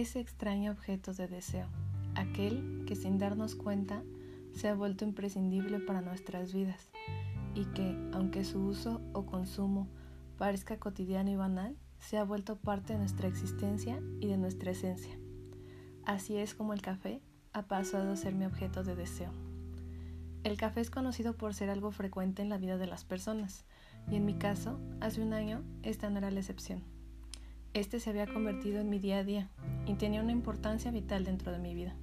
ese extraño objeto de deseo, aquel que sin darnos cuenta se ha vuelto imprescindible para nuestras vidas y que, aunque su uso o consumo parezca cotidiano y banal, se ha vuelto parte de nuestra existencia y de nuestra esencia. Así es como el café ha pasado a ser mi objeto de deseo. El café es conocido por ser algo frecuente en la vida de las personas, y en mi caso, hace un año, esta no era la excepción. Este se había convertido en mi día a día y tenía una importancia vital dentro de mi vida,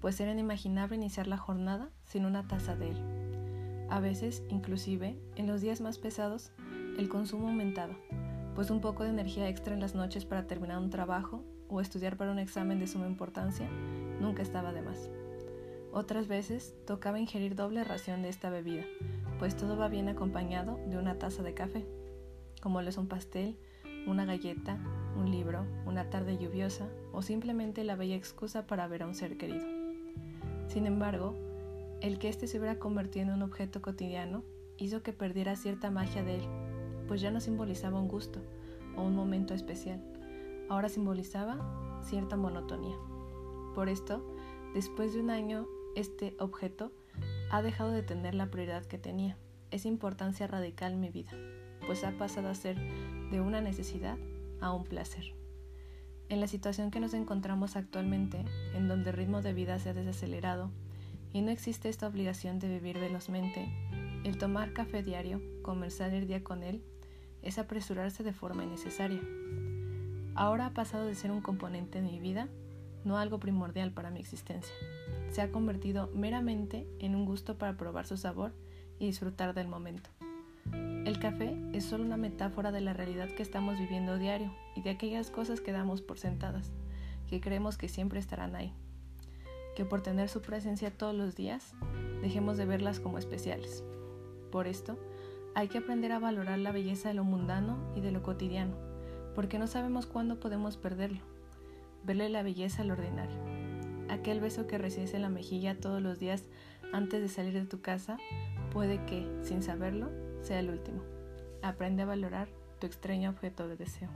pues era inimaginable iniciar la jornada sin una taza de él. A veces, inclusive, en los días más pesados, el consumo aumentaba, pues un poco de energía extra en las noches para terminar un trabajo o estudiar para un examen de suma importancia nunca estaba de más. Otras veces tocaba ingerir doble ración de esta bebida, pues todo va bien acompañado de una taza de café, como lo es un pastel, una galleta, un libro, una tarde lluviosa o simplemente la bella excusa para ver a un ser querido. Sin embargo, el que éste se hubiera convertido en un objeto cotidiano hizo que perdiera cierta magia de él, pues ya no simbolizaba un gusto o un momento especial, ahora simbolizaba cierta monotonía. Por esto, después de un año este objeto ha dejado de tener la prioridad que tenía, esa importancia radical en mi vida, pues ha pasado a ser de una necesidad a un placer. En la situación que nos encontramos actualmente, en donde el ritmo de vida se ha desacelerado y no existe esta obligación de vivir velozmente, el tomar café diario, comenzar el día con él, es apresurarse de forma innecesaria. Ahora ha pasado de ser un componente de mi vida, no algo primordial para mi existencia se ha convertido meramente en un gusto para probar su sabor y disfrutar del momento. El café es solo una metáfora de la realidad que estamos viviendo diario y de aquellas cosas que damos por sentadas, que creemos que siempre estarán ahí. Que por tener su presencia todos los días, dejemos de verlas como especiales. Por esto, hay que aprender a valorar la belleza de lo mundano y de lo cotidiano, porque no sabemos cuándo podemos perderlo. Verle la belleza al ordinario. Aquel beso que recibes en la mejilla todos los días antes de salir de tu casa puede que, sin saberlo, sea el último. Aprende a valorar tu extraño objeto de deseo.